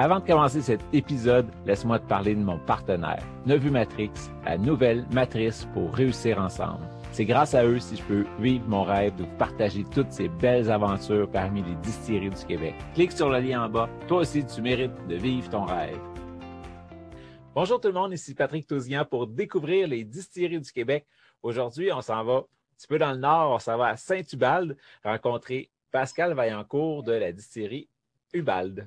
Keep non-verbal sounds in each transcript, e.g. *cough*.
Avant de commencer cet épisode, laisse-moi te parler de mon partenaire, Nevu Matrix, la nouvelle matrice pour réussir ensemble. C'est grâce à eux si je peux vivre mon rêve de vous partager toutes ces belles aventures parmi les distilleries du Québec. Clique sur le lien en bas. Toi aussi, tu mérites de vivre ton rêve. Bonjour tout le monde, ici Patrick Tousian pour découvrir les distilleries du Québec. Aujourd'hui, on s'en va un petit peu dans le nord, on s'en va à Saint-Ubalde rencontrer Pascal Vaillancourt de la distillerie Ubalde.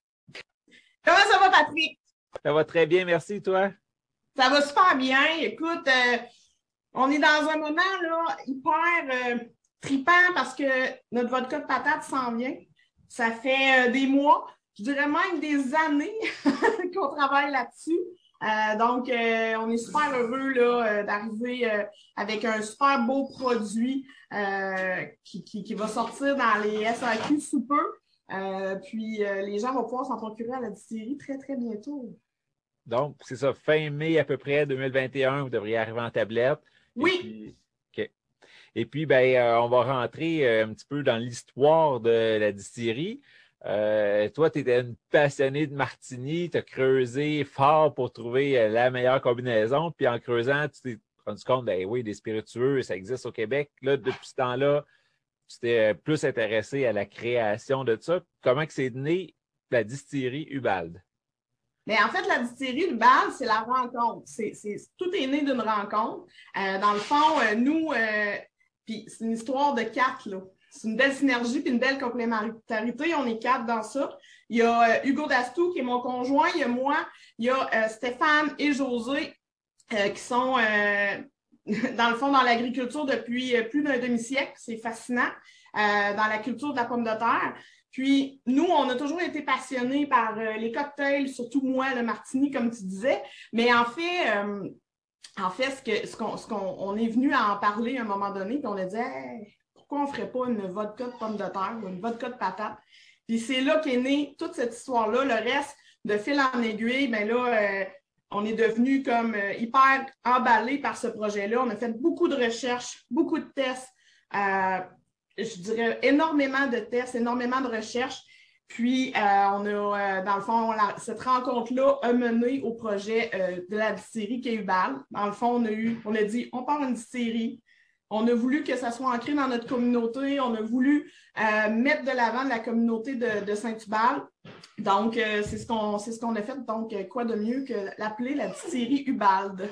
Comment ça va, Patrick? Ça va très bien, merci, toi? Ça va super bien. Écoute, euh, on est dans un moment là, hyper euh, tripant parce que notre vodka de patate s'en vient. Ça fait euh, des mois, je dirais même des années *laughs* qu'on travaille là-dessus. donc, on est super heureux là, d'arriver avec un super beau produit qui, qui, qui, va sortir dans les SAQ sous peu. Euh, puis euh, les gens vont pouvoir s'en procurer à la distillerie très, très bientôt. Donc, c'est ça, fin mai à peu près 2021, vous devriez arriver en tablette. Oui. Et puis, Et puis ben, euh, on va rentrer un petit peu dans l'histoire de la distillerie. toi, tu étais une passionnée de martini, tu as creusé fort pour trouver la meilleure combinaison. Puis en creusant, tu t'es rendu compte, ben oui, des spiritueux, ça existe au Québec. Là, depuis ce temps-là, tu t'es plus intéressé à la création de ça. Comment que c'est né la distillerie Ubald? Mais en fait, la distillerie Ubald, c'est la rencontre. Tout est né d'une rencontre. Euh, dans le fond, euh, nous, euh, puis c'est une histoire de quatre. C'est une belle synergie puis une belle complémentarité. On est quatre dans ça. Il y a Hugo Dastou qui est mon conjoint. Il y a moi. Il y a Stéphane et José qui sont *laughs* dans le fond, dans l'agriculture depuis euh, plus d'un demi-siècle. C'est fascinant. Euh, dans la culture de la pomme de terre. Puis, nous, on a toujours été passionnés par euh, les cocktails, surtout moi, le martini, comme tu disais. Mais en fait, en fait, ce ce qu'on qu'on est venu à en parler à un moment donné, puis on a dit pourquoi on ne ferait pas une vodka de pomme de terre ou une vodka de patate? Puis c'est là qu'est née toute cette histoire-là. Le reste, de fil en aiguille, bien là, on est devenu comme euh, hyper emballé par ce projet-là. On a fait beaucoup de recherches, beaucoup de tests, euh, je dirais énormément de tests, énormément de recherches. Puis, euh, on a, dans le fond, cette rencontre-là a mené au projet de la distillerie Kéubal. Dans le fond, on a eu, on a dit, on part une distillerie, on a voulu que ça soit ancré dans notre communauté. On a voulu euh, mettre de l'avant la communauté de, Saint-Hubal. Donc, euh, c'est ce qu'on ce a fait. Donc, euh, quoi de mieux que l'appeler la distillerie Ubalde?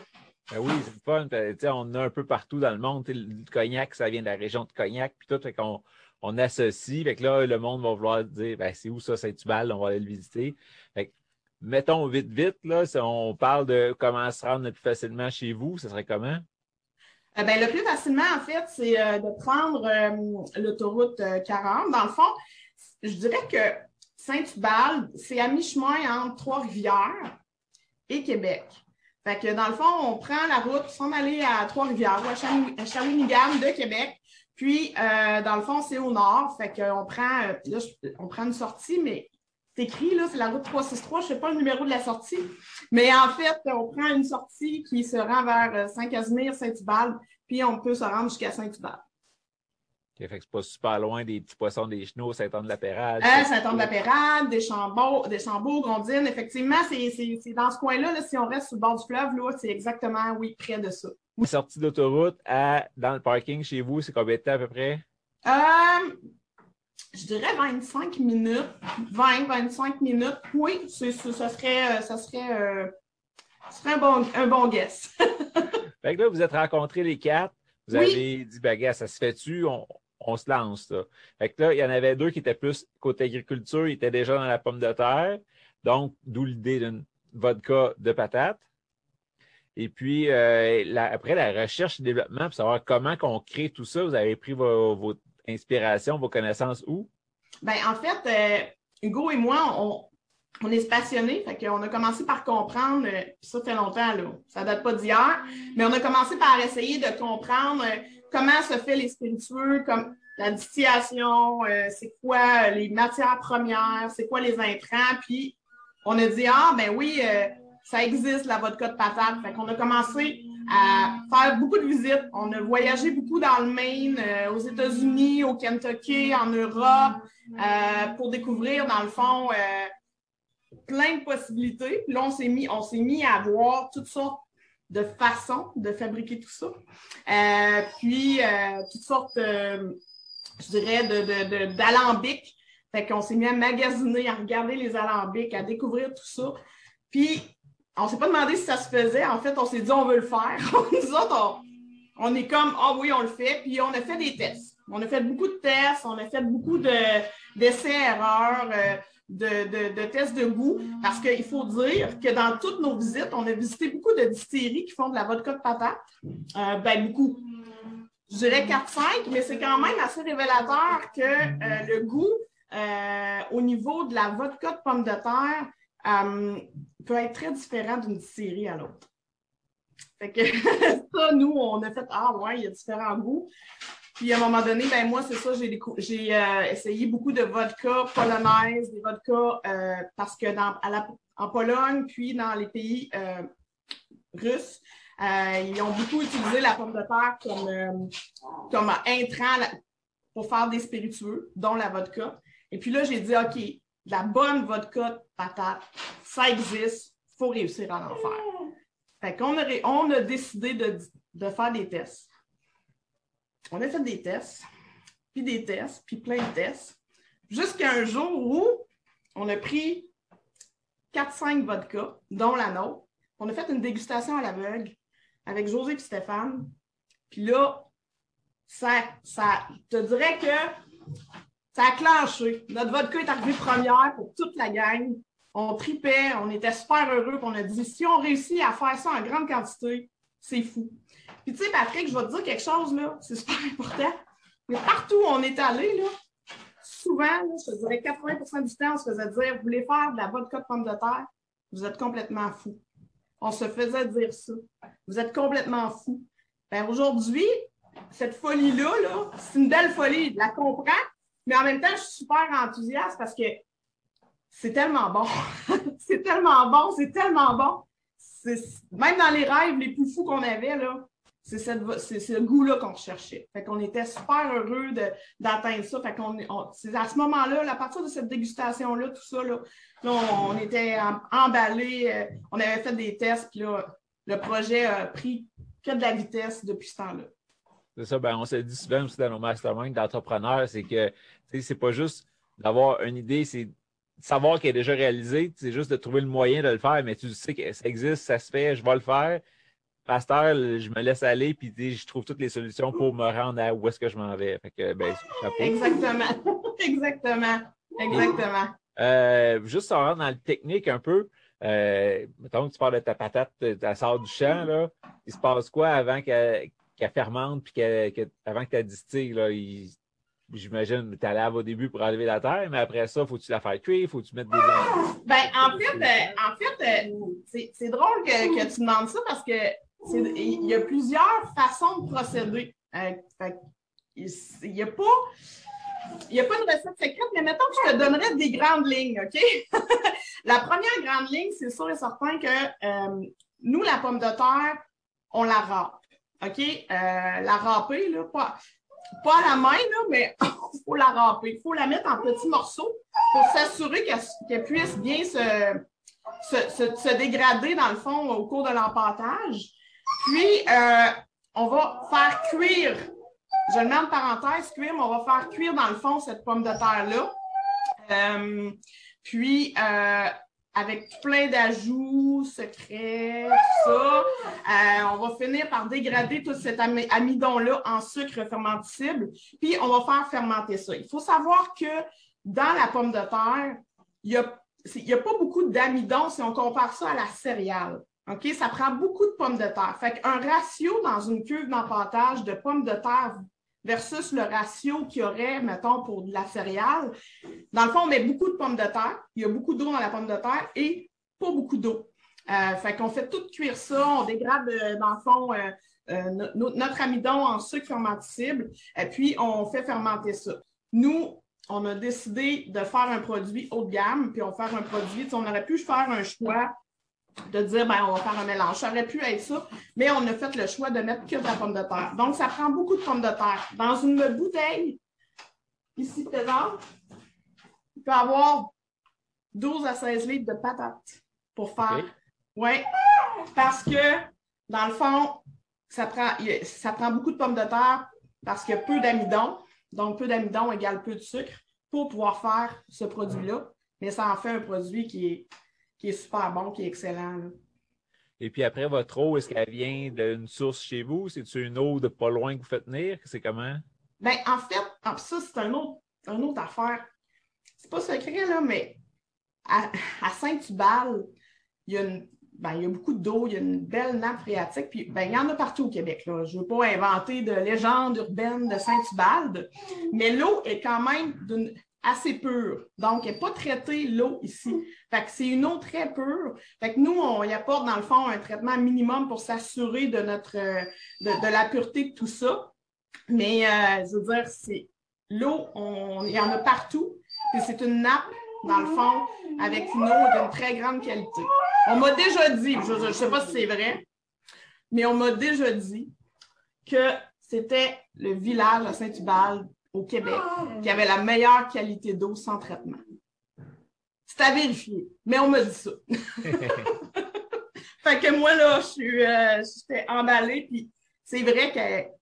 Ben oui, c'est fun. on a un peu partout dans le monde. Le cognac, ça vient de la région de Cognac, puis tout. Fait on associe. Fait que là, le monde va vouloir dire ben, c'est où ça, Saint-Hubal? On va aller le visiter. Mettons vite, vite, là, si on parle de comment se rendre plus facilement chez vous, ce serait comment? Euh, ben, le plus facilement, en fait, c'est euh, de prendre euh, l'autoroute 40. Dans le fond, je dirais que Saint-Hubald, c'est à mi-chemin entre Trois-Rivières et Québec. Fait que dans le fond, on prend la route sans aller à Trois-Rivières ou à Shawinigan de Québec. Puis, dans le fond, c'est au nord. Fait qu'on prend, là, on prend une sortie, mais c'est écrit, là, c'est la route 363, je ne sais pas le numéro de la sortie. Mais en fait, on prend une sortie qui se rend vers euh, Saint-Casimir, Saint-Hubald, puis on peut se rendre jusqu'à Saint-Hubald. Okay, fait que c'est pas super loin des petits poissons des chenaux, Saint-Anne-de-la-Pérade. Euh, Saint-Anne-de-la-Pérade, des Chambeaux, des Chambeaux, Grondines. Effectivement, c'est dans ce coin-là, là, si on reste sur le bord du fleuve, là, c'est exactement, oui, près de ça. La sortie d'autoroute dans le parking chez vous, c'est combien de temps à peu près? Euh, je dirais 25 minutes, 20, 25 minutes. Oui, ce serait, ça serait, serait un, bon, un bon guess. *laughs* fait que là, vous êtes rencontrés les quatre. Vous avez dit, ben, ça se fait-tu? On, se lance. Là. Fait que là, il y en avait deux qui étaient plus côté agriculture, ils étaient déjà dans la pomme de terre. Donc, d'où l'idée d'une vodka de patate. Et puis, euh, après, la recherche et développement, pour savoir comment on crée tout ça, vous avez pris vos, inspirations, vos connaissances où? Bien, en fait, euh, Hugo et moi, on, est passionné, fait a commencé par comprendre, euh, ça fait longtemps, là, ça date pas d'hier, mais on a commencé par essayer de comprendre euh, comment se fait les spiritueux, comme la distillation, c'est quoi les matières premières, c'est quoi les intrants, puis on a dit, ah, ben oui, ça existe, la vodka de patate. Fait qu'on a commencé à faire beaucoup de visites. On a voyagé beaucoup dans le Maine, aux États-Unis, au Kentucky, en Europe, pour découvrir, dans le fond, plein de possibilités. Puis là, on s'est mis, mis à voir toutes sortes de façons de fabriquer tout ça. Euh, puis euh, toutes sortes, euh, je dirais, de, d'alambics. Fait qu'on s'est mis à magasiner, à regarder les alambics, à découvrir tout ça. Puis on s'est pas demandé si ça se faisait. En fait, on s'est dit on veut le faire. *laughs* Nous autres, on, est comme ah oui, on le fait. Puis on a fait des tests. On a fait beaucoup de tests, on a fait beaucoup de, d'essais-erreurs de, tests de goût parce qu'il faut dire que dans toutes nos visites, on a visité beaucoup de distilleries qui font de la vodka de patate. Euh, ben, beaucoup. Je dirais 4-5, mais c'est quand même assez révélateur que euh, le goût euh, au niveau de la vodka de pomme de terre peut être très différent d'une distillerie à l'autre. Fait que *laughs* ça, nous, on a fait Ah ouais, il y a différents goûts. Puis à un moment donné, ben moi, c'est ça, j'ai euh, essayé beaucoup de vodka polonaise, des vodkas, euh, parce que dans, en Pologne, puis dans les pays euh, russes, ils ont beaucoup utilisé la pomme de terre comme, comme intrant pour faire des spiritueux, dont la vodka. Et puis là, j'ai dit, OK, la bonne vodka de patate, ça existe, il faut réussir à en faire. Fait qu'on a, on a décidé de faire des tests on a fait des tests, puis des tests, puis plein de tests, jusqu'à un jour où on a pris 4-5 vodkas, dont la nôtre. On a fait une dégustation à l'aveugle avec José et Stéphane. Puis là, ça, ça, te dirais que ça a clenché. Notre vodka est arrivé première pour toute la gang. On tripait, on était super heureux. On a dit, si on réussit à faire ça en grande quantité, c'est fou. Puis tu sais, Patrick, je vais te dire quelque chose, là, c'est super important. Mais partout où on est allé, là, souvent, je te dirais 80% du temps, on se faisait dire, vous voulez faire de la vodka de pomme de terre? Vous êtes complètement fou. On se faisait dire ça. Vous êtes complètement fou. Ben, aujourd'hui, cette folie-là, -là, c'est une belle folie. Je la comprends, mais en même temps, je suis super enthousiaste parce que c'est tellement bon. *laughs* c'est tellement bon, c'est tellement bon. Même dans les rêves les plus fous qu'on avait, là, c'est ce goût-là qu'on recherchait. Fait qu'on était super heureux d'atteindre ça. Fait qu'on c'est à ce moment-là, à partir de cette dégustation-là, tout ça, là, on, était emballés, euh, on avait fait des tests, puis là, le projet a pris que de la vitesse depuis ce temps-là. C'est ça, ben, on s'est dit souvent aussi dans nos masterminds d'entrepreneurs, c'est que c'est pas juste d'avoir une idée, c'est de savoir qu'elle est déjà réalisée, c'est juste de trouver le moyen de le faire, mais tu sais que ça existe, ça se fait, je vais le faire pasteur, je me laisse aller, puis je trouve toutes les solutions pour me rendre à où est-ce que je m'en vais. Fait que, ben, Exactement. *laughs* Exactement. Exactement. Euh, juste ça rentre dans le technique un peu. Euh, mettons que tu parles de ta patate, ta sort du champ, là. Il se passe quoi avant qu'elle fermente, puis avant que tu distille, J'imagine que tu laves au début pour enlever la terre, mais après ça, faut-tu la faire cuire? Faut-tu mettre des. Ben, en fait, euh, en fait euh, c'est drôle que, que, tu demandes ça parce que il y a plusieurs façons de procéder. Euh, il n'y a pas. Il n'y a pas de recette secrète, mais mettons que je te donnerais des grandes lignes, OK? *laughs* la première grande ligne, c'est sûr et certain que nous, la pomme de terre, on la râpe. OK? Euh, la râper, là, pas, pas à la main, là, mais il *laughs* faut la râper. Il faut la mettre en petits morceaux pour s'assurer qu'elle puisse bien se, se, se, dégrader, dans le fond, au cours de l'empâtage. Puis, euh, on va faire cuire je le mets en parenthèse, cuire, mais on va faire cuire dans le fond cette pomme de terre-là. Euh, puis, euh, avec plein d'ajouts secrets, tout ça, euh, on va finir par dégrader tout cet amidon-là en sucre fermenticible, puis on va faire fermenter ça. Il faut savoir que dans la pomme de terre, il n'y a, a, pas beaucoup d'amidon si on compare ça à la céréale. Ça prend beaucoup de pommes de terre. Fait qu'un ratio dans une cuve d'empâtage de pommes de terre versus le ratio qu'il y aurait, mettons, pour de la céréale. Dans le fond, on met beaucoup de pommes de terre. Il y a beaucoup d'eau dans la pomme de terre et pas beaucoup d'eau. Euh, fait qu'on fait tout cuire ça, on dégrade, euh, dans le fond, euh, notre amidon en sucre fermenticible, et puis on fait fermenter ça. Nous, on a décidé de faire un produit haut de gamme, puis on va faire un produit, on aurait pu faire un choix de dire, ben, on va faire un mélange. Ça aurait pu être ça, mais on a fait le choix de mettre que de la pomme de terre. Donc, ça prend beaucoup de pommes de terre. Dans une bouteille, ici présente, il peut y avoir 12 à 16 litres de patates pour faire. Oui, parce que, dans le fond, ça prend, ça prend beaucoup de pommes de terre parce qu'il y a peu d'amidon. Donc, peu d'amidon égale peu de sucre pour pouvoir faire ce produit-là. Mais ça en fait un produit qui est qui est super bon, qui est excellent. Et puis après, votre eau, est-ce qu'elle vient d'une source chez vous? C'est-tu une eau de pas loin que vous faites venir? C'est comment? Ben, en fait, ah, ça, c'est un autre, une autre affaire. C'est pas secret, là, mais à, Saint-Hubal, il y a ben, il y a beaucoup d'eau, il y a une belle nappe phréatique, puis ben, il y en a partout au Québec. Là. Je ne veux pas inventer de légende urbaine de Saint-Hubald, mais l'eau est quand même d'une assez pure. Donc, elle n'est pas traitée l'eau ici. Fait que c'est une eau très pure. Fait que nous, on y apporte dans le fond un traitement minimum pour s'assurer de notre euh, de, la pureté de tout ça. Mais euh, je veux dire, c'est l'eau, il y en a partout. C'est une nappe, dans le fond, avec une eau d'une très grande qualité. On m'a déjà dit, je ne sais pas si c'est vrai, mais on m'a déjà dit que c'était le village à Saint-Hubald au Québec qui avait la meilleure qualité d'eau sans traitement. C'est à vérifier, mais on me dit ça. *laughs* fait que moi, là, je suis euh, j'étais emballée, puis c'est vrai que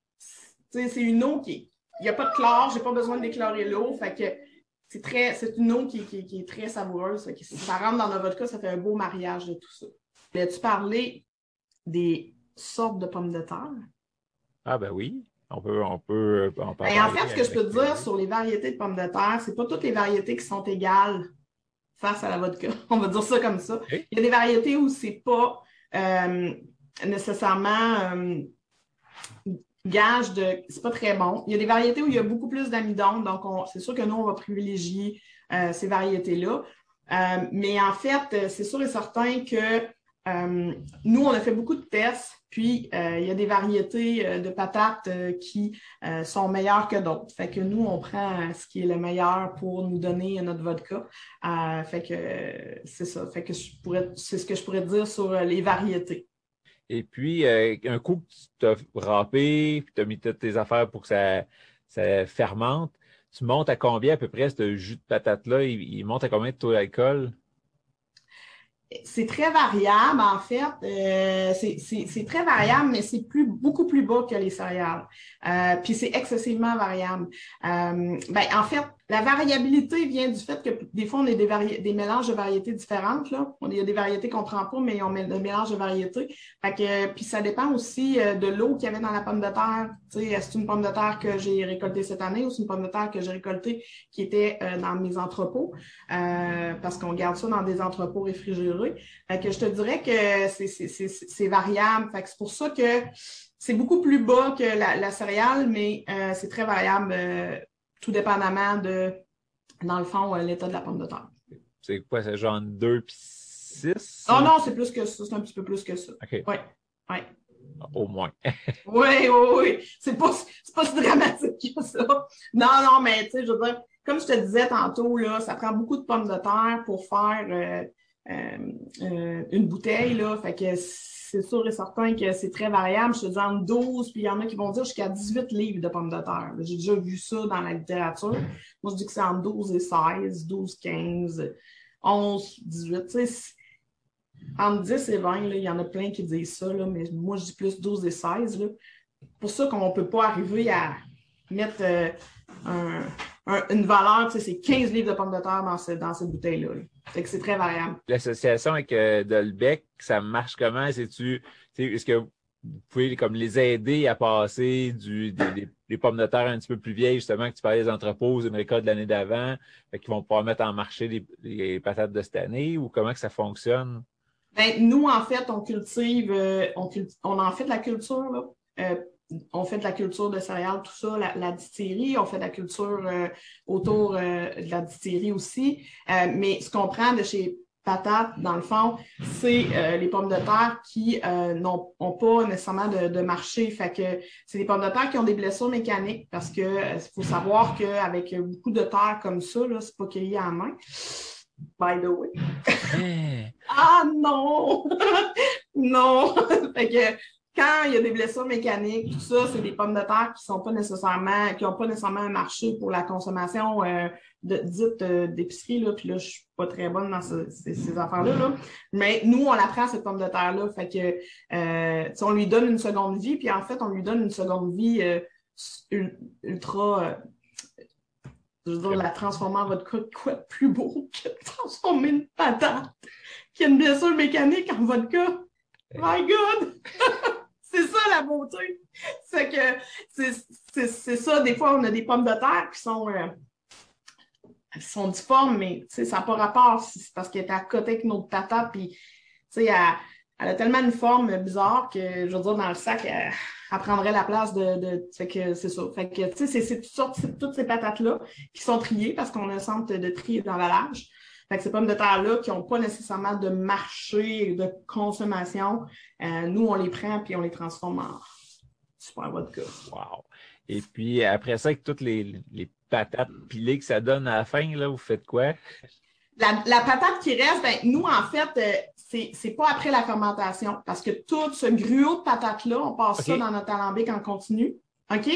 c'est une eau qui. Il n'y a pas de chlore, j'ai pas besoin d'éclairer l'eau. Fait que c'est très. C'est une eau qui, qui, est très savoureuse. que si ça rentre dans notre cas, ça fait un beau mariage de tout ça. As-tu parlé des sortes de pommes de terre? Ah ben oui. On peut, on peut en parler. Ben, en fait, ce que je peux te dire sur les variétés de pommes de terre, c'est pas toutes les variétés qui sont égales face à la vodka. *laughs* On va dire ça comme ça. Il y a des variétés où c'est pas euh, nécessairement euh, gage de. C'est pas très bon. Il y a des variétés où il y a beaucoup plus d'amidon, donc c'est sûr que nous, on va privilégier euh, ces variétés-là. mais en fait, c'est sûr et certain que nous, on a fait beaucoup de tests puis, euh, il y a des variétés euh, de patates euh, qui sont meilleures que d'autres. Fait que nous, on prend ce qui est le meilleur pour nous donner notre vodka. fait que c'est ça. Que c'est ce que je pourrais dire sur les variétés. Et puis, un coup que tu t'as râpé, puis tu as mis toutes tes affaires pour que ça, fermente, tu montes à combien à peu près ce jus de patate-là? Il, monte à combien de taux d'alcool? C'est très variable, en fait. Euh, c'est très variable, mais c'est plus, beaucoup plus bas que les céréales. Euh, puis c'est excessivement variable. Euh, ben, en fait, la variabilité vient du fait que des fois, on a des, des mélanges de variétés différentes. Là. Il y a des variétés qu'on ne prend pas, mais on met des mélanges de variétés. Fait que, puis ça dépend aussi euh, de l'eau qu'il y avait dans la pomme de terre. Est-ce une pomme de terre que j'ai récoltée cette année ou c'est une pomme de terre que j'ai récoltée qui était euh, dans mes entrepôts? Euh, parce qu'on garde ça dans des entrepôts réfrigérés. Fait que je te dirais que c'est variable. C'est pour ça que c'est beaucoup plus bas que la, la céréale, mais c'est très variable tout dépendamment de, dans le fond, euh, l'état de la pomme de terre. C'est quoi, c'est genre 2 puis 6? Oh non, c'est plus que ça, c'est un petit peu plus que ça. OK. Oui. Ouais. Au moins. *laughs* oui, oui, oui. C'est pas, pas si dramatique que ça. Non, non, mais tu sais, je veux dire, comme je te disais tantôt, là, ça prend beaucoup de pommes de terre pour faire euh, euh, une bouteille, là. Fait que c'est sûr et certain que c'est très variable. Je te dis entre 12, puis il y en a qui vont dire jusqu'à 18 livres de pommes de terre. J'ai déjà vu ça dans la littérature. Moi, je dis que c'est entre 12 et 16, 12, 15, 11, 18. Tu sais, entre 10 et 20, il y en a plein qui disent ça, mais moi, je dis plus 12 et 16. C'est pour ça qu'on ne peut pas arriver à mettre une valeur, c'est 15 livres de pommes de terre dans cette bouteille-là. Fait que c'est très variable. L'association avec Dolbec, ça marche comment? Est-ce que vous pouvez comme les aider à passer du, des, pommes de terre un petit peu plus vieilles, justement, que tu parlais des entrepôts, des récoltes de l'année d'avant, qui vont pouvoir mettre en marché les, patates de cette année, ou comment que ça fonctionne? Ben, nous, en fait, on cultive, euh, on, on, en fait de la culture, là. Euh, on fait de la culture de céréales, tout ça, la, distillerie, on fait de la culture euh, autour de la distillerie aussi. mais ce qu'on prend de chez patates, dans le fond, c'est euh, les pommes de terre qui euh, n'ont pas nécessairement de, marché. Fait que c'est des pommes de terre qui ont des blessures mécaniques parce que euh, faut savoir qu'avec beaucoup de terre comme ça, c'est pas cueilli à la main. By the way. Eh. *laughs* ah non! *laughs* non! *laughs* fait que quand il y a des blessures mécaniques, tout ça, c'est des pommes de terre qui sont pas nécessairement, qui n'ont pas nécessairement un marché pour la consommation euh, dite euh, d'épicerie, là. Puis là, je suis pas très bonne dans ces, affaires-là, là. Mais nous, on la prend, cette pomme de terre-là. Fait que, euh, on lui donne une seconde vie, puis en fait, on lui donne une seconde vie ultra, je veux dire, la transformer en vodka quoi de plus beau que de transformer une patate qui a une blessure mécanique en vodka. My God! *laughs* c'est ça la beauté. C'est que c'est ça, des fois, on a des pommes de terre qui sont, euh, sont difformes, mais ça n'a pas rapport. C'est parce qu'elle est à côté avec notre tata, puis elle, elle, a tellement une forme bizarre que, je veux dire, dans le sac, elle, prendrait la place de. de que c'est ça. Fait que, tu sais, c'est toutes, ces patates-là qui sont triées parce qu'on a un centre de tri d'emballage. Fait que ces pommes de terre-là qui n'ont pas nécessairement de marché de consommation, euh, nous, on les prend puis on les transforme en super vodka. Wow! Et puis après ça, avec toutes les, patates pilées que ça donne à la fin, là, vous faites quoi? La, patate qui reste, ben, nous, en fait, euh, c'est pas après la fermentation parce que tout ce gruau de patates-là, on passe ça dans notre alambic en continu. OK?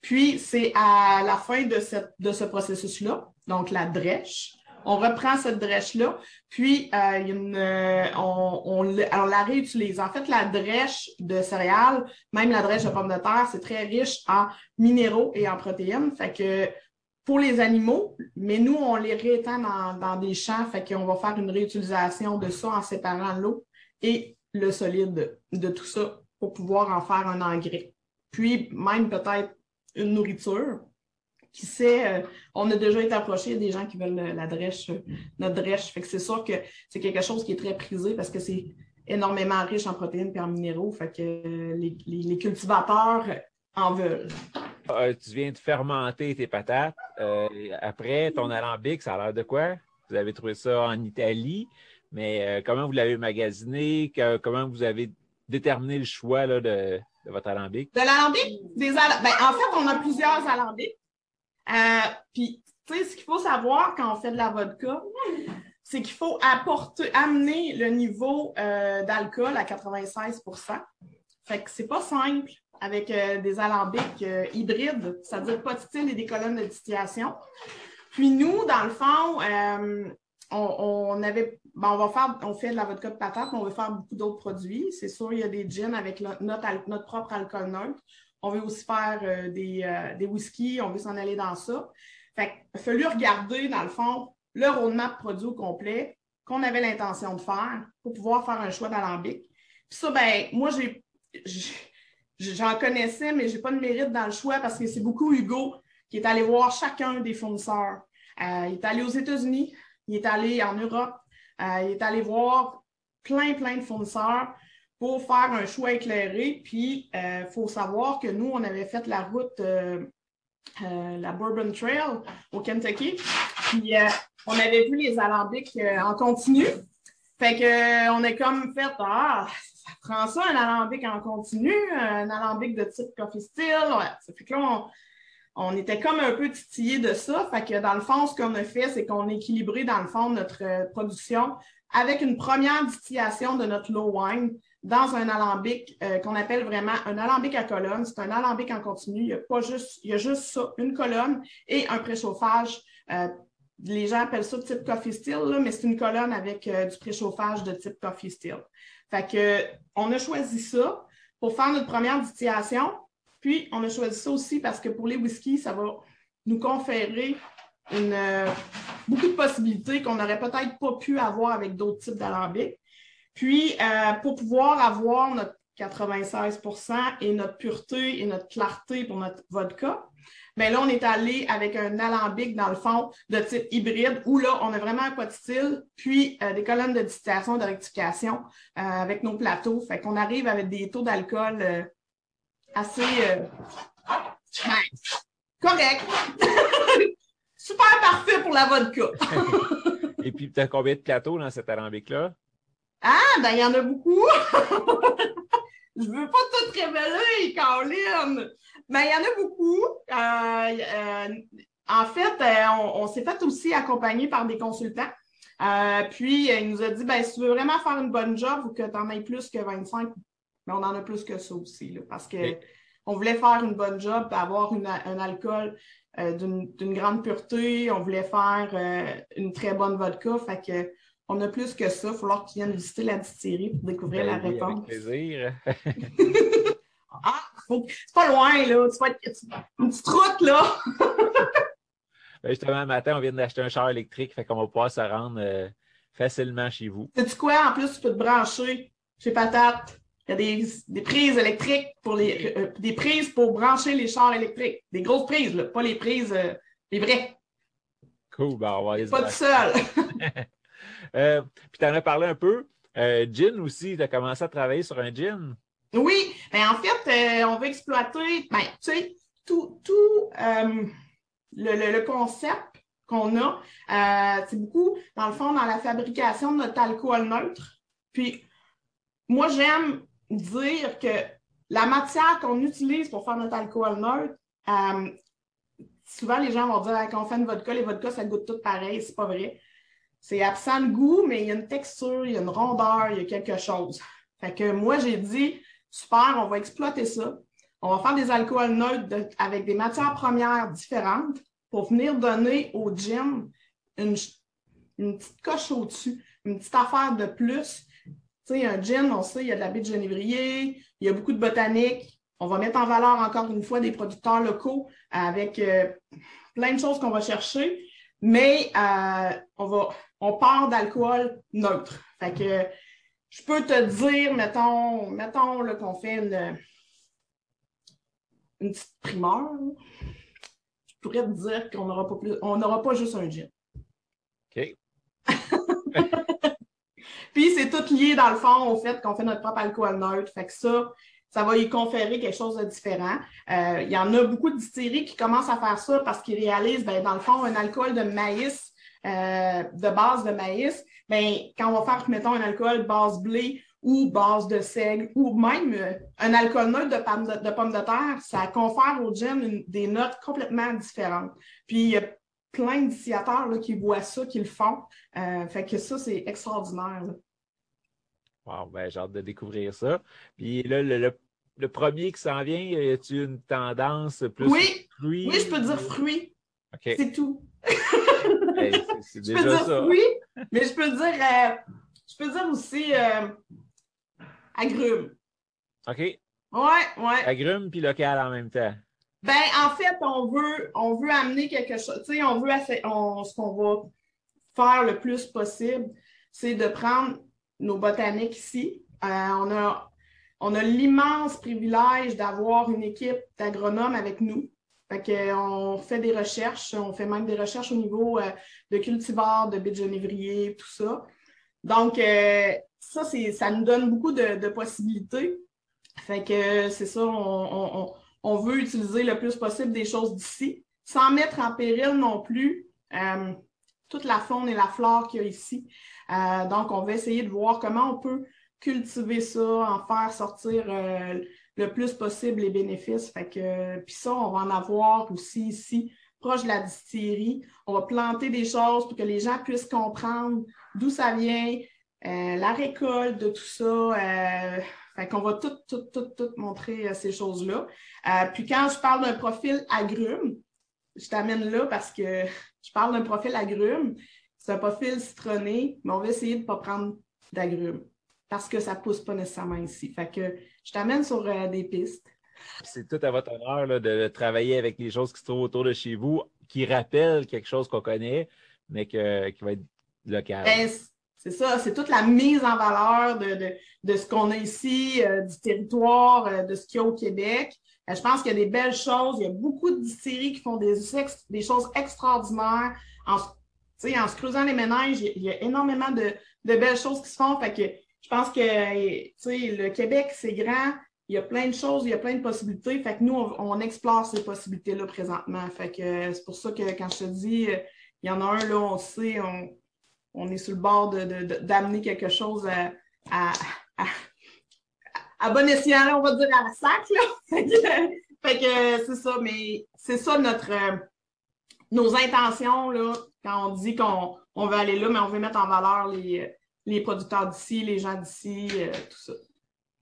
Puis, c'est à la fin de, cette, de ce processus-là, donc la drèche, on reprend cette drèche-là, puis euh, euh, on, la réutilise. En fait, la drèche de céréales, même la drèche de pommes de terre, c'est très riche en minéraux et en protéines. Fait que pour les animaux, mais nous, on les réétend dans, des champs, fait qu'on va faire une réutilisation de ça en séparant l'eau et le solide de tout ça pour pouvoir en faire un engrais. Puis même peut-être une nourriture qui sait, euh, on a déjà été approché, des gens qui veulent la drèche, euh, notre drèche. Fait que c'est sûr que c'est quelque chose qui est très prisé parce que c'est énormément riche en protéines et en minéraux. Fait que euh, les, cultivateurs en veulent. tu viens de fermenter tes patates. après, ton alambic, ça a l'air de quoi? Vous avez trouvé ça en Italie, mais comment vous l'avez magasiné? comment vous avez déterminé le choix de, votre alambic? De l'alambic? Des ben, en fait, on a plusieurs alambics. Euh, puis, tu sais, ce qu'il faut savoir quand on fait de la vodka, c'est qu'il faut apporter, amener le niveau euh, d'alcool à 96% Fait que c'est pas simple avec euh, des alambics hybrides, c'est-à-dire pas de style et des colonnes de distillation. Puis nous, dans le fond, on, avait, ben, on va faire, on fait de la vodka de patate, mais on veut faire beaucoup d'autres produits. C'est sûr, il y a des gins avec notre, notre propre alcool neutre. On veut aussi faire euh, des, euh, des whiskies, on veut s'en aller dans ça. Fait qu'il a fallu regarder, dans le fond, le roadmap produit au complet qu'on avait l'intention de faire pour pouvoir faire un choix d'alambic. Puis ça, ben, moi, j'en connaissais, mais j'ai pas de mérite dans le choix parce que c'est beaucoup Hugo qui est allé voir chacun des fournisseurs. Euh, il est allé aux États-Unis, il est allé en Europe, il est allé voir plein, plein de fournisseurs pour faire un choix éclairé. Puis, il euh, faut savoir que nous, on avait fait la route, euh, euh, la Bourbon Trail au Kentucky. Puis, on avait vu les alambics en continu. Fait que on est comme fait, ah, ça prend ça, un alambic en continu, un alambic de type coffee still. Ouais. Fait que là, on, on était comme un peu titillé de ça. Fait que dans le fond, ce qu'on a fait, c'est qu'on a équilibré, dans le fond, notre production avec une première distillation de notre low wine dans un alambic euh, qu'on appelle vraiment un alambic à colonne. C'est un alambic en continu. Il y a pas juste, il y a juste ça, une colonne et un préchauffage. Euh, les gens appellent ça type coffee still, mais c'est une colonne avec euh, du préchauffage de type coffee still. Fait que, on a choisi ça pour faire notre première distillation. Puis, on a choisi ça aussi parce que pour les whiskies, ça va nous conférer beaucoup de possibilités qu'on n'aurait peut-être pas pu avoir avec d'autres types d'alambics. Puis, euh, pour pouvoir avoir notre 96% et notre pureté et notre clarté pour notre vodka, mais là, on est allé avec un alambic, dans le fond, de type hybride, où là, on a vraiment un pot de style, puis euh, des colonnes de distillation, de rectification euh, avec nos plateaux. Fait qu'on arrive avec des taux d'alcool euh, assez corrects. *laughs* Super parfait pour la vodka. *laughs* Et puis, tu as combien de plateaux dans cet alambic-là? Ah, ben, il y en a beaucoup. *laughs* Je veux pas tout révéler, Caroline. Mais il y en a beaucoup. Euh, euh, en fait, euh, on, s'est fait aussi accompagner par des consultants. puis, il nous a dit, ben, si tu veux vraiment faire une bonne job ou que tu en aies plus que 25, mais on en a plus que ça aussi, parce que on voulait faire une bonne job, avoir un alcool d'une grande pureté. On voulait faire une très bonne vodka. Fait que on a plus que ça. Il va falloir que tu viennes visiter la distillerie pour découvrir ben la réponse. Avec plaisir. *laughs* ah, c'est pas loin, là. Tu vas être une petite route, là. *laughs* ben justement, un matin, on vient d'acheter un char électrique, fait qu'on va pouvoir se rendre euh, facilement chez vous. Sais-tu quoi? En plus, tu peux te brancher chez Patate. Il y a des, des prises électriques pour les euh, des prises pour brancher les chars électriques. Des grosses prises, là, pas les prises euh, les vraies. Cool, ben on va Pas tout seul. *laughs* Euh, puis tu en as parlé un peu. Euh, gin aussi, tu as commencé à travailler sur un gin. Oui, ben, en fait, euh, on veut exploiter, ben, tu sais, tout, tout le, concept qu'on a, c'est beaucoup, dans le fond, dans la fabrication de notre alcool neutre. Puis, moi, j'aime dire que la matière qu'on utilise pour faire notre alcool neutre, souvent les gens vont dire qu'on fait une vodka, les vodkas, ça goûte tout pareil, c'est pas vrai. C'est absent de goût, mais il y a une texture, il y a une rondeur, il y a quelque chose. Fait que moi, j'ai dit, super, on va exploiter ça. On va faire des alcools neutres avec des matières premières différentes pour venir donner au gym une, petite coche au-dessus, une petite affaire de plus. Tu sais, un gin, on sait, il y a de la baie de genévrier, il y a beaucoup de botanique. On va mettre en valeur encore une fois des producteurs locaux avec euh, plein de choses qu'on va chercher, mais euh, on va on part d'alcool neutre. Fait que je peux te dire, mettons, mettons qu'on fait une, une petite primeur. Je pourrais te dire qu'on n'aura pas plus, on n'aura pas juste un gin. OK. *laughs* Puis c'est tout lié dans le fond au fait qu'on fait notre propre alcool neutre. Fait que ça, ça va y conférer quelque chose de différent. Euh, il y en a beaucoup de distilleries qui commencent à faire ça parce qu'ils réalisent, ben, dans le fond, un alcool de maïs euh, de base de maïs, ben, quand on va faire, mettons, un alcool base blé ou base de seigle ou même euh, un alcool neutre de, pomme de, pomme de terre, ça confère au gin des notes complètement différentes. Puis, il y a plein d'initiateurs qui voient ça, qui le font. Euh, fait que ça, c'est extraordinaire. Wow, ben, j'ai hâte de découvrir ça. Puis là, le, premier qui s'en vient, y a-tu une tendance plus oui, fruits? Oui, je peux dire C'est tout. *laughs* c'est déjà je peux dire ça. oui, mais je peux dire, euh, je peux dire aussi euh, agrumes. OK. Ouais, ouais. Agrumes puis local en même temps. Ben, en fait, on veut, on veut amener quelque chose. Tu sais, on veut, on, ce qu'on va faire le plus possible, c'est de prendre nos botaniques ici. Euh, on a, on a l'immense privilège d'avoir une équipe d'agronomes avec nous. Fait on fait des recherches, on fait même des recherches au niveau euh, de cultivars, de bits genévrier, tout ça. Donc, euh, ça, ça nous donne beaucoup de, possibilités. Fait que c'est ça, on, veut utiliser le plus possible des choses d'ici, sans mettre en péril non plus euh, toute la faune et la flore qu'il y a ici. donc, on va essayer de voir comment on peut cultiver ça, en faire sortir le plus possible les bénéfices. Fait que, puis ça, on va en avoir aussi ici, proche de la distillerie. On va planter des choses pour que les gens puissent comprendre d'où ça vient, euh, la récolte de tout ça. Euh, fait qu'on va tout, tout, tout, tout montrer euh, ces choses-là. puis quand je parle d'un profil agrume, je t'amène là parce que je parle d'un profil agrume. C'est un profil citronné, mais on va essayer de ne pas prendre d'agrumes parce que ça ne pousse pas nécessairement ici. Fait que je t'amène sur euh, des pistes. C'est tout à votre honneur là, de travailler avec les choses qui se trouvent autour de chez vous, qui rappellent quelque chose qu'on connaît, mais que, qui va être local. Ben, c'est ça, c'est toute la mise en valeur de, de, de ce qu'on a ici, euh, du territoire, euh, de ce qu'il y a au Québec. Euh, je pense qu'il y a des belles choses. Il y a beaucoup de distilleries qui font des, des choses extraordinaires. En, en se creusant les ménages, il y a, énormément de, de, belles choses qui se font. Fait que je pense que le Québec, c'est grand. Il y a plein de choses, il y a plein de possibilités. Fait que nous, on, explore ces possibilités-là présentement. Fait que c'est pour ça que quand je te dis, il y en a un, là, on sait, on, on est sur le bord d'amener de, quelque chose à, à, à, bon escient, on va dire à la sac. Là. *laughs* fait que, c'est ça, mais c'est ça notre euh, nos intentions là, quand on dit qu'on on veut aller là, mais on veut mettre en valeur les, les producteurs d'ici, les gens d'ici, euh, tout ça.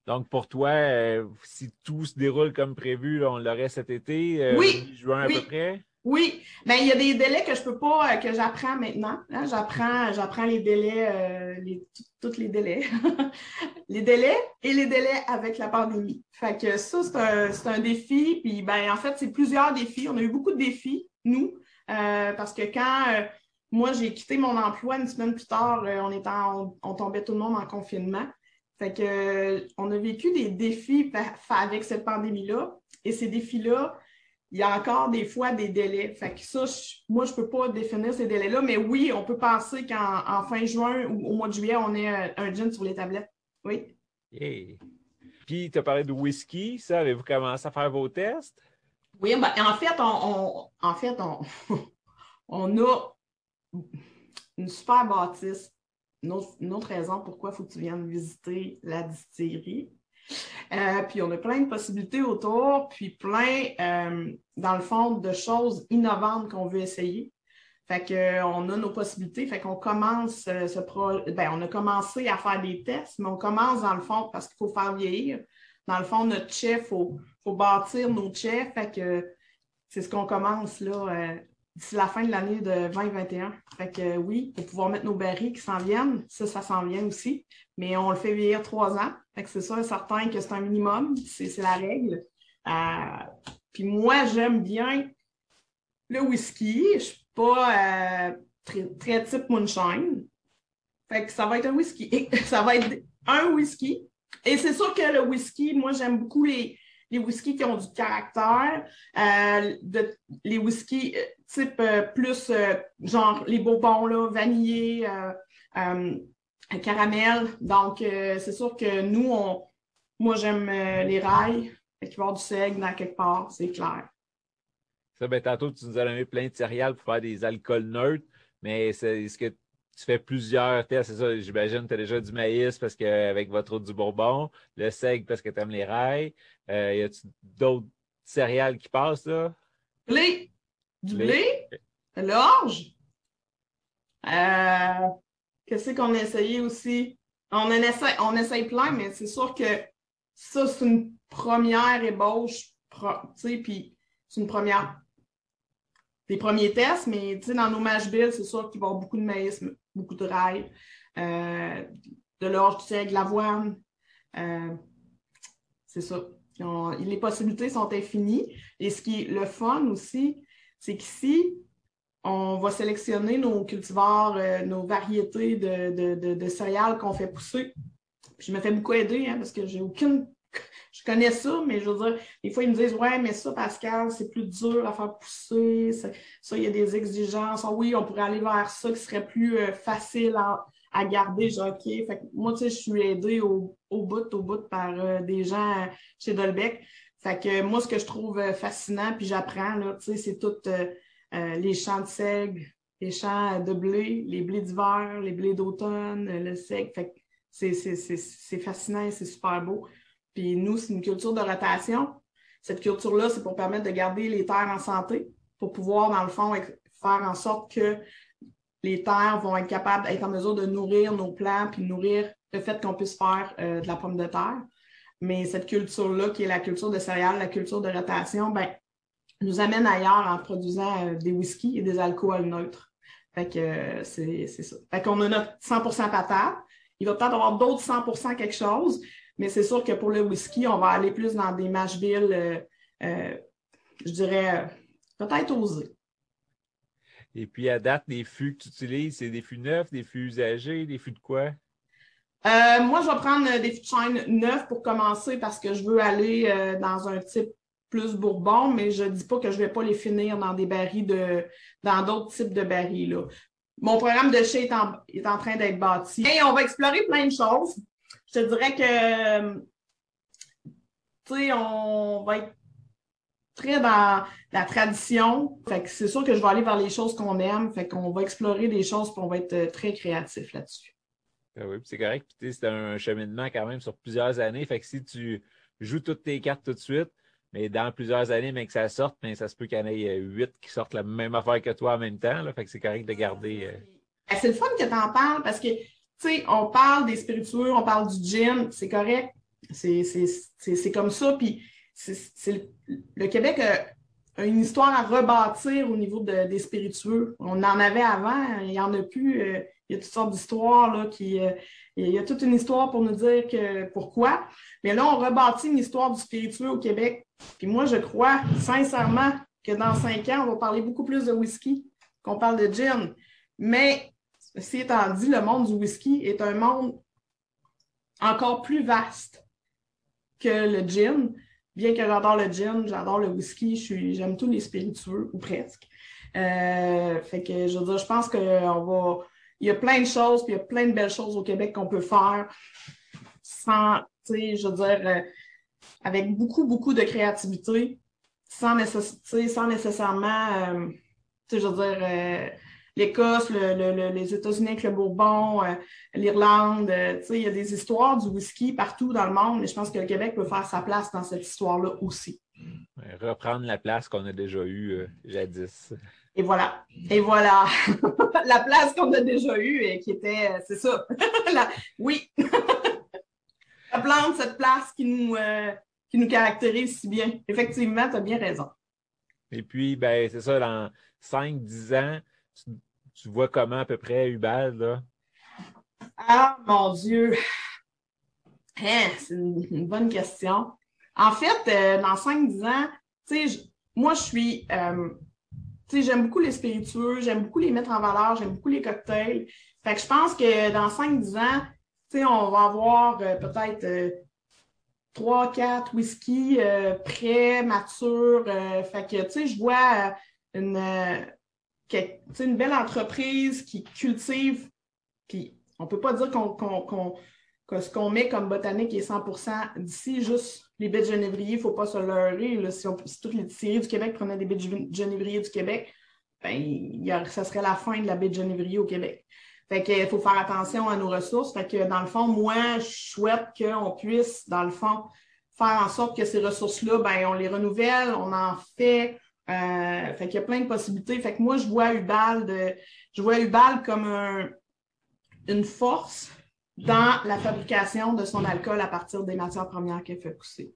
Donc, pour toi, euh, si tout se déroule comme prévu, on l'aurait cet été, oui, juin à peu près? Oui, mais ben, il y a des délais que je peux pas, euh, que j'apprends maintenant. Hein. J'apprends, j'apprends les délais, euh, les, tous les délais. *laughs* les délais et les délais avec la pandémie. Fait que ça, c'est un, c'est un défi. Puis ben, en fait, c'est plusieurs défis. On a eu beaucoup de défis, nous, euh, parce que quand moi j'ai quitté mon emploi une semaine plus tard, on était on, on, tombait tout le monde en confinement. Fait que on a vécu des défis avec cette pandémie-là. Et ces défis-là, il y a encore des fois des délais. Fait que ça, moi, je ne peux pas définir ces délais-là, mais oui, on peut penser qu'en fin juin ou au mois de juillet, on ait un, gin sur les tablettes. Oui. Puis, tu as parlé de whisky, ça, avez-vous commencé à faire vos tests? Oui, ben, en fait, on, en fait, on, *laughs* on a une super bâtisse. Une autre, raison pourquoi il faut que tu viennes visiter la distillerie. Euh, puis on a plein de possibilités autour, puis plein, euh, dans le fond, de choses innovantes qu'on veut essayer. Fait qu'on a nos possibilités, fait qu'on commence euh, ce projet. Ben, on a commencé à faire des tests, mais on commence dans le fond parce qu'il faut faire vieillir. Dans le fond, notre chef, il faut, faut, bâtir nos chefs. Fait que c'est ce qu'on commence là d'ici la fin de l'année de 2021. Fait que oui, pour pouvoir mettre nos barils qui s'en viennent, ça, ça s'en vient aussi. Mais on le fait vieillir trois ans. Fait que c'est ça, certain que c'est un minimum. C'est la règle. Euh, puis moi, j'aime bien le whisky. Je suis pas euh, très type moonshine. Fait que ça va être un whisky. *laughs* ça va être un whisky. Et c'est sûr que le whisky, moi, j'aime beaucoup les, les whiskies qui ont du caractère, euh, les whiskies euh, type euh, plus genre les bourbons là, vanillés, caramel. Donc, c'est sûr que nous, on, moi, j'aime les rails. Fait qu'il avoir du seigle dans quelque part, c'est clair. Ça, ben, tantôt, tu nous as donné plein de céréales pour faire des alcools neutres, mais c'est ce que tu fais plusieurs tests, c'est ça, j'imagine, tu as déjà du maïs parce qu'avec votre eau du Bourbon, le seigle parce que tu aimes les rails. Euh, y a-tu d'autres céréales qui passent là? Blé. Du blé, de l'orge? Euh, Qu'est-ce qu'on a essayé aussi? On, en essaie, on essaye plein, mais c'est sûr que ça, c'est une première ébauche, tu sais, puis c'est une première des premiers tests, mais dans nos mash bills, c'est sûr qu'il va y avoir beaucoup de maïs, beaucoup de rails, euh, de l'orge, du seigle, de l'avoine. Euh, c'est ça. les possibilités sont infinies. Et ce qui est le fun aussi, c'est qu'ici, on va sélectionner nos cultivars, euh, nos variétés de, céréales qu'on fait pousser. je me fais beaucoup aider hein, parce que j'ai aucune je connais ça, mais je veux dire, des fois, ils me disent Ouais, mais ça, Pascal, c'est plus dur à faire pousser. Ça, il y a des exigences. Ah oui, on pourrait aller vers ça qui serait plus euh, facile à, garder. Je OK. Fait moi, tu sais, je suis aidée au, bout, au bout par euh, des gens chez Dolbec. Fait que moi, ce que je trouve euh, fascinant, puis j'apprends, tu sais, c'est tout les champs de seigle, les champs de blé, les blés d'hiver, les blés d'automne, le seigle. Fait que c'est fascinant c'est super beau. Puis nous, c'est une culture de rotation. Cette culture-là, c'est pour permettre de garder les terres en santé, pour pouvoir, dans le fond, faire en sorte que les terres vont être capables d'être en mesure de nourrir nos plants, puis nourrir le fait qu'on puisse faire euh, de la pomme de terre. Mais cette culture-là, qui est la culture de céréales, la culture de rotation, ben, nous amène ailleurs en produisant euh, des whiskies et des alcools neutres. Fait que euh, c'est ça. Fait qu'on a notre 100% patate. Il va peut-être avoir d'autres 100% quelque chose, Mais c'est sûr que pour le whisky, on va aller plus dans des mash bills, je dirais, peut-être osés. Et puis, à date, les fûts que tu utilises, c'est des fûts neufs, des fûts usagés, des fûts de quoi? Euh, moi, je vais prendre des fûts de chêne neufs pour commencer parce que je veux aller euh, dans un type plus bourbon, mais je ne dis pas que je ne vais pas les finir dans des barils de dans d'autres types de barils. Là. Mon programme de chez est en, est en train d'être bâti. Et on va explorer plein de choses. Je te dirais que tu sais, on va être très dans la tradition. Fait que c'est sûr que je vais aller vers les choses qu'on aime. Fait qu'on va explorer des choses et on va être euh, très créatif là-dessus. Ben oui, c'est correct. C'est un cheminement quand même sur plusieurs années. Fait que si tu joues toutes tes cartes tout de suite, mais dans plusieurs années, mais que ça sorte, mais ben, ça se peut qu'il y en ait euh, huit qui sortent la même affaire que toi en même temps. Là. Fait que c'est correct de garder. Euh, ben, c'est le fun que tu en parles parce que, on parle des spiritueux, on parle du gin, c'est correct. C'est comme ça. Puis le, Québec a, une histoire à rebâtir au niveau des spiritueux. On en avait avant, il n'y en a plus. Euh, il y a toutes sortes d'histoires là, qui. Euh, il y a toute une histoire pour nous dire que pourquoi. Mais là, on rebâtit une histoire du spiritueux au Québec. Puis moi, je crois sincèrement que dans cinq ans, on va parler beaucoup plus de whisky qu'on parle de gin. Mais, ceci étant dit, le monde du whisky est un monde encore plus vaste que le gin bien que j'adore le gin, j'adore le whisky, j'aime tous les spiritueux, ou presque. Euh, fait que je veux dire, je pense qu'on va. Il y a plein de choses, puis il y a plein de belles choses au Québec qu'on peut faire sans, tu sais, je veux dire, euh, avec beaucoup, beaucoup de créativité, sans, sans nécessairement, euh, tu je veux dire, l'Écosse, les États-Unis avec le Bourbon, euh, l'Irlande. Euh, il y a des histoires du whisky partout dans le monde, mais je pense que le Québec peut faire sa place dans cette histoire-là aussi. Reprendre la place qu'on a déjà eue euh, jadis. Et voilà. Et voilà. *laughs* la place qu'on a déjà eue et qui était, c'est ça. *laughs* oui. *laughs* Reprendre cette place qui nous, qui nous caractérise si bien. Effectivement, tu as bien raison. Et puis, ben, c'est ça, dans 5-10 ans, tu, vois comment à peu près Ubal, là? Ah, mon Dieu! Hein, c'est une, bonne question. En fait, euh, dans 5-10 ans, tu sais, moi, je suis. Euh, tu sais, j'aime beaucoup les spiritueux, j'aime beaucoup les mettre en valeur, j'aime beaucoup les cocktails. Fait que je pense que dans 5-10 ans, tu sais, on va avoir euh, peut-être 3-4 whisky prêts, matures. fait que, tu sais, je vois une une belle entreprise qui cultive, puis on ne peut pas dire qu'on, que ce qu'on met comme botanique est 100% d'ici, juste les baies de genévrier, il ne faut pas se leurrer. si, toutes les séries du Québec prenaient des baies de genévrier du Québec, ben, ça serait la fin de la baie de genévrier au Québec. Fait qu'il faut faire attention à nos ressources. Fait que dans le fond, moi, je souhaite qu'on puisse, dans le fond, faire en sorte que ces ressources-là, ben, on les renouvelle, on en fait euh, fait qu'il y a plein de possibilités. Fait que moi, je vois Ubal, de, je vois Ubal comme une force dans la fabrication de son alcool à partir des matières premières qu'elle fait pousser.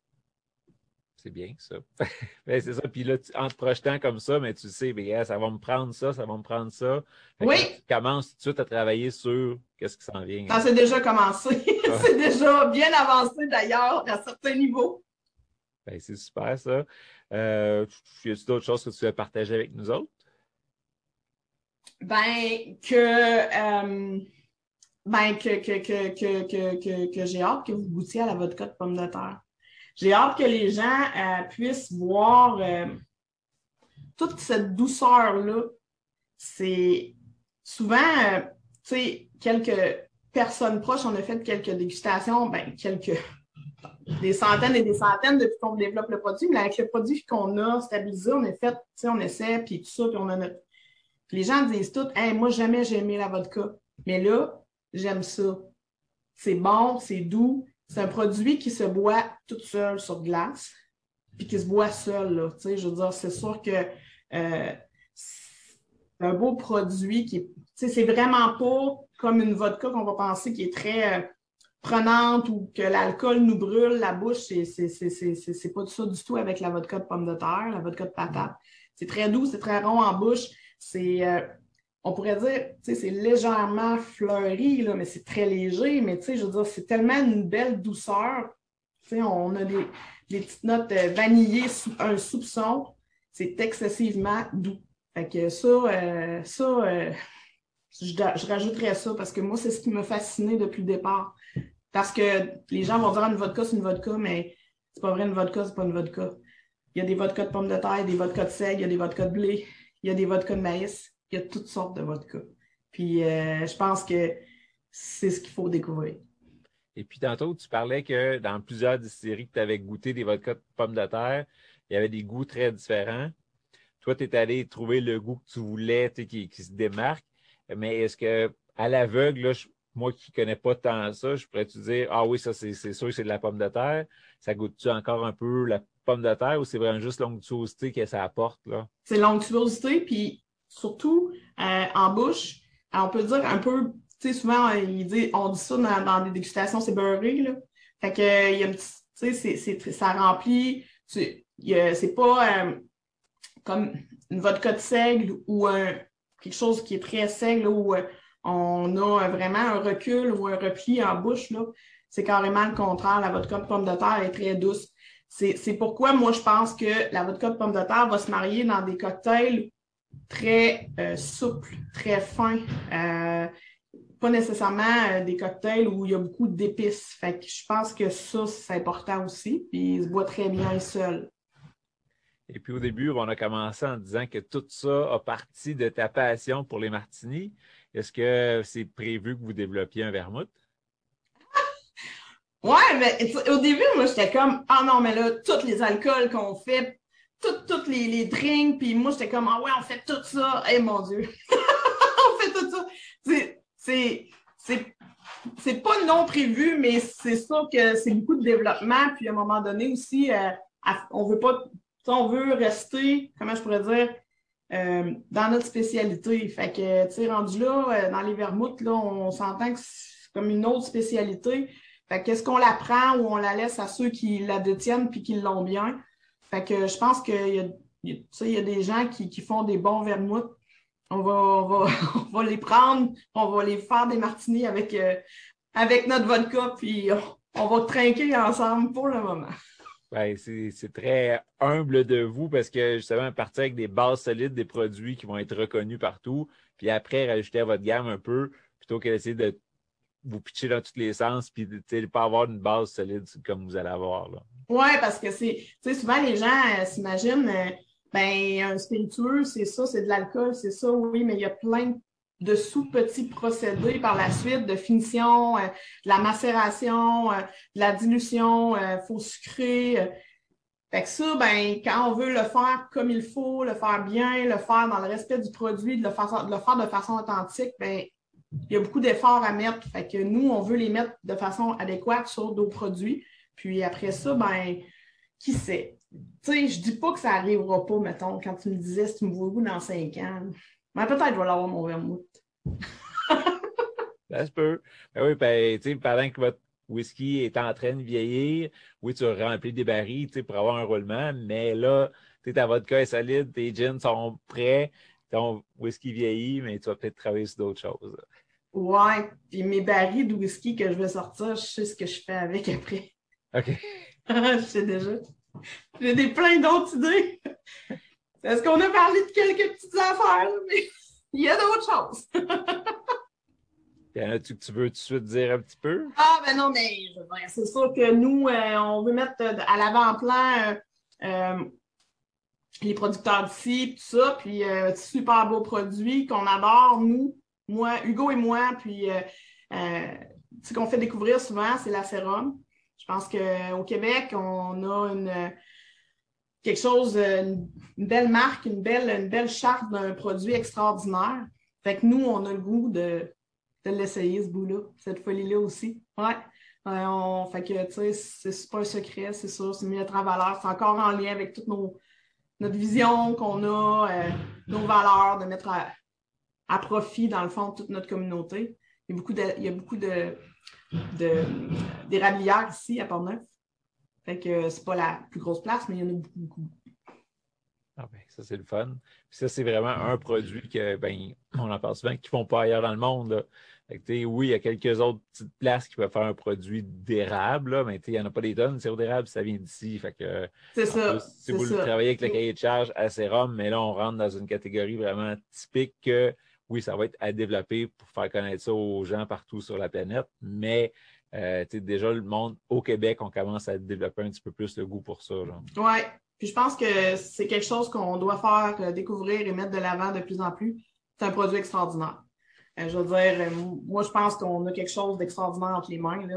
C'est bien ça. *laughs* Ben, c'est ça. Puis là, en te projetant comme ça, mais tu sais, bien, ça va me prendre ça, ça va me prendre ça. oui. Tu commences tout de suite à travailler sur qu'est-ce qui s'en vient. Ça s'est déjà commencé. *laughs* c'est déjà bien avancé d'ailleurs à certains niveaux. Ben, c'est super ça. Euh, y a d'autres choses que tu veux partager avec nous autres? Ben, que, euh, ben, que, que, que, que, j'ai hâte que vous goûtiez à la vodka de pomme de terre. J'ai hâte que les gens euh, puissent voir toute cette douceur-là. C'est souvent, tu sais, quelques personnes proches, on a fait quelques dégustations, ben, quelques des centaines et des centaines depuis qu'on développe le produit, mais avec le produit qu'on a stabilisé, on a fait, on essaie, puis tout ça, puis on a notre. les gens disent tout, hey, moi, jamais j'ai aimé la vodka. Mais là, j'aime ça. C'est bon, c'est doux. C'est un produit qui se boit tout seul sur glace, puis qui se boit seul, là. Tu sais, je veux dire, c'est sûr que euh, c'est un beau produit qui est. Tu sais, c'est vraiment pas comme une vodka qu'on va penser qui est très. Prenante ou que l'alcool nous brûle la bouche, c'est pas ça du tout avec la vodka de pomme de terre, la vodka de patate. C'est très doux, c'est très rond en bouche. C'est euh, on pourrait dire, tu sais, c'est légèrement fleuri, là, mais c'est très léger, mais tu sais, je veux dire, c'est tellement une belle douceur. Tu sais, on a des, petites notes euh, vanillées, un soupçon. C'est excessivement doux. Fait que ça, euh, ça, euh, je, je, rajouterais ça parce que moi, c'est ce qui m'a fasciné depuis le départ. Parce que les gens vont dire une vodka, c'est une vodka, mais c'est pas vrai, une vodka, c'est pas une vodka. Il y a des vodkas de pommes de terre, des vodkas de seigle, il y a des vodkas de blé, il y a des vodkas de maïs il y a toutes sortes de vodka. Puis euh, je pense que c'est ce qu'il faut découvrir. Et puis tantôt, tu parlais que dans plusieurs distilleries que tu avais goûté des vodkas de pommes de terre, il y avait des goûts très différents. Toi, tu es allé trouver le goût que tu voulais, qui, qui se démarque. Mais est-ce que à l'aveugle, moi qui ne connais pas tant ça, je pourrais te dire Ah oui, ça c'est sûr c'est de la pomme de terre. Ça goûte-tu encore un peu la pomme de terre ou c'est vraiment juste l'onctuosité que ça apporte? là? C'est l'onctuosité, puis surtout euh, en bouche. on peut dire un peu, tu sais, souvent, dit, on dit ça dans, des dégustations, c'est beurré, là. Fait que, il y a un petit, tu sais, ça remplit, c'est pas euh, comme une vodka de seigle ou quelque chose qui est très seigle, euh, on a vraiment un recul ou un repli en bouche. C'est carrément le contraire. La vodka de pomme de terre est très douce. C'est pourquoi moi, je pense que la vodka de pomme de terre va se marier dans des cocktails très euh, souple, très fin. Euh, pas nécessairement euh, des cocktails où il y a beaucoup d'épices. Fait que je pense que ça, c'est important aussi. Puis il se boit très bien seul. Et puis au début, on a commencé en disant que tout ça a parti de ta passion pour les martinis. Est-ce que c'est prévu que vous développiez un vermouth? *laughs* Ouais, mais au début, moi, j'étais comme, ah non, mais là, tous les alcools qu'on fait tous les, les, drinks, puis moi, j'étais comme, ah ouais, on fait tout ça. Eh mon Dieu, *laughs* on fait tout ça. C'est pas non prévu, mais c'est sûr que c'est beaucoup de développement. Puis à un moment donné aussi, euh, on veut pas, on veut rester, comment je pourrais dire, euh, dans notre spécialité. Fait que, tu sais, rendu là, euh, dans les vermouths, là, on s'entend que c'est comme une autre spécialité. Fait qu'est-ce qu'on la prend ou on la laisse à ceux qui la détiennent puis qui l'ont bien? Fait que je pense qu'il y a, il y a des gens qui, font des bons vermouths. On va, *laughs* on, va, les prendre, on va les faire des martinis avec, euh, avec notre vodka, puis on, va trinquer ensemble pour le moment. Ben, c'est très humble de vous parce que justement, partir avec des bases solides, des produits qui vont être reconnus partout, puis après rajouter à votre gamme un peu, plutôt que d'essayer de vous pitcher dans tous les sens, puis de pas avoir une base solide comme vous allez avoir. Là. Oui, parce que c'est, souvent les gens euh, s'imaginent, euh, ben, un spiritueux, c'est ça, c'est de l'alcool, c'est ça, oui, mais il y a plein de sous-petits procédés par la suite, de finition, euh, de la macération, de la dilution, faut sucrer. Fait que ça, ben, quand on veut le faire comme il faut, le faire bien, le faire dans le respect du produit, de le faire de, de façon authentique, ben, il y a beaucoup d'efforts à mettre. Que nous, on veut les mettre de façon adéquate sur nos produits. Puis après ça, ben, qui sait? Tu sais, je dis pas que ça arrivera pas, mettons, quand tu me disais si tu me vois où dans cinq ans? Mais peut-être je vais l'avoir mon vermouth. *laughs* ça se peut. Ben oui, ben, tu sais, pendant que votre whisky est en train de vieillir, oui, tu remplis des barils, tu sais, pour avoir un roulement, mais là, tu sais, ta vodka est solide, tes jeans sont prêts, ton whisky vieillit, mais tu vas peut-être travailler sur d'autres choses. Ouais, puis mes barils de whisky que je vais sortir, je sais ce que je fais avec après. OK. *laughs* je sais déjà. J'ai des plein d'autres idées. Est-ce qu'on a parlé de quelques petites affaires, mais il y a d'autres choses. *laughs* Y en a-tu que tu veux tout de suite dire un petit peu? Ah, ben non, mais c'est sûr que nous, euh, on veut mettre euh, à l'avant-plan euh, les producteurs d'ici, tout ça, puis super beaux produits qu'on adore, nous, moi, Hugo et moi, puis ce qu'on fait découvrir souvent, c'est la sérum. Je pense qu'au Québec, on a une, quelque chose, une, belle marque, une belle, une belle charte d'un produit extraordinaire. Fait que nous, on a le goût de, l'essayer, ce bout-là, cette folie-là aussi. Ouais. Euh, on, fait que, tu sais, c'est pas un secret, c'est sûr, c'est mieux à valeur. C'est encore en lien avec toute notre vision qu'on a, euh, nos valeurs, de mettre à, profit, dans le fond, toute notre communauté. Il y a beaucoup de, de, ici à Port-Neuf. Fait que c'est pas la plus grosse place, mais il y en a beaucoup, beaucoup. Ah ben, ça, c'est le fun. Puis ça, c'est vraiment un produit que, ben, on en parle souvent, qu'ils font pas ailleurs dans le monde. Là. Fait que, oui, il y a quelques autres petites places qui peuvent faire un produit d'érable, mais il n'y en a pas des tonnes. Sirop d'érable, ça vient d'ici. Fait que, C'est ça. si vous ça. travaillez avec le cahier de charge à sérum, mais là, on rentre dans une catégorie vraiment typique que, oui, ça va être à développer pour faire connaître ça aux gens partout sur la planète, mais euh, déjà, le monde au Québec, on commence à développer un petit peu plus le goût pour ça. Oui. Puis je pense que c'est quelque chose qu'on doit faire euh, découvrir et mettre de l'avant de plus en plus. C'est un produit extraordinaire. Euh, je veux dire, moi, je pense qu'on a quelque chose d'extraordinaire entre les mains. Là.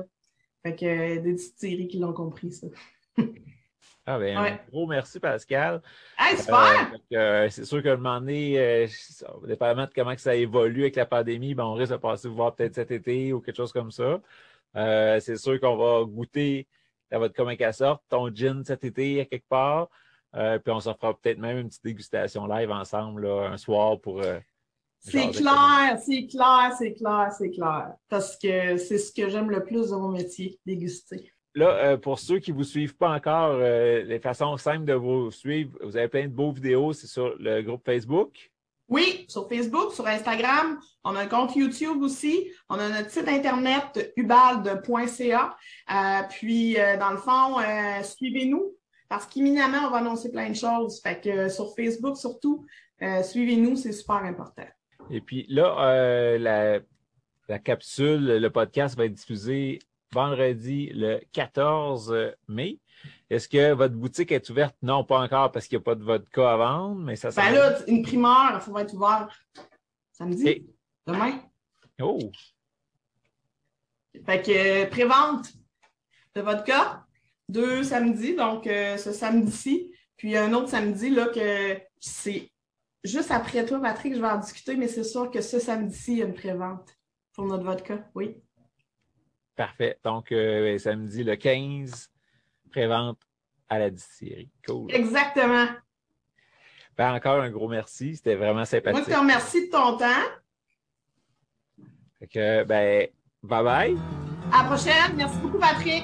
Fait que euh, des distilleries qui l'ont compris, ça. *laughs* Ah ben, Ouais. un gros merci, Pascal. Hey, super! que, euh, c'est sûr qu'à un moment donné, euh, dépendamment de comment que ça évolue avec la pandémie, ben, on risque de passer vous voir peut-être cet été ou quelque chose comme ça. Euh, c'est sûr qu'on va goûter vodka comme qu'elle sorte, ton gin cet été à quelque part. Euh, puis on s'en fera peut-être même une petite dégustation live ensemble là, un soir pour. euh, C'est clair, c'est clair, c'est clair, c'est clair. Parce que c'est ce que j'aime le plus de mon métier, déguster. Là, euh, pour ceux qui ne vous suivent pas encore, les façons simples de vous suivre, vous avez plein de beaux vidéos, c'est sur le groupe Facebook. Oui, sur Facebook, sur Instagram, on a un compte YouTube aussi, on a notre site internet ubald.ca. Euh, puis, euh, dans le fond, euh, suivez-nous parce qu'imminemment, on va annoncer plein de choses. Fait que sur Facebook, surtout, suivez-nous, c'est super important. Et puis là, la capsule, le podcast va être diffusé vendredi le 14 mai. Est-ce que votre boutique est ouverte? Non, pas encore parce qu'il n'y a pas de vodka à vendre, mais ça Ben là, une primeur, ça va être ouvert samedi, Et- demain? Oh! Fait que euh, prévente de vodka, deux samedis, donc euh, ce samedi-ci, puis un autre samedi là que c'est juste après toi, Patrick, je vais en discuter, mais c'est sûr que ce samedi-ci, il y a une prévente pour notre vodka, oui. Parfait. Donc, euh, samedi le 15, prévente à la distillerie. Cool. Exactement. Ben, encore un gros merci. C'était vraiment Moi, sympathique. je te remercie de ton temps. Fait que, ben, bye bye. À la prochaine. Merci beaucoup, Patrick.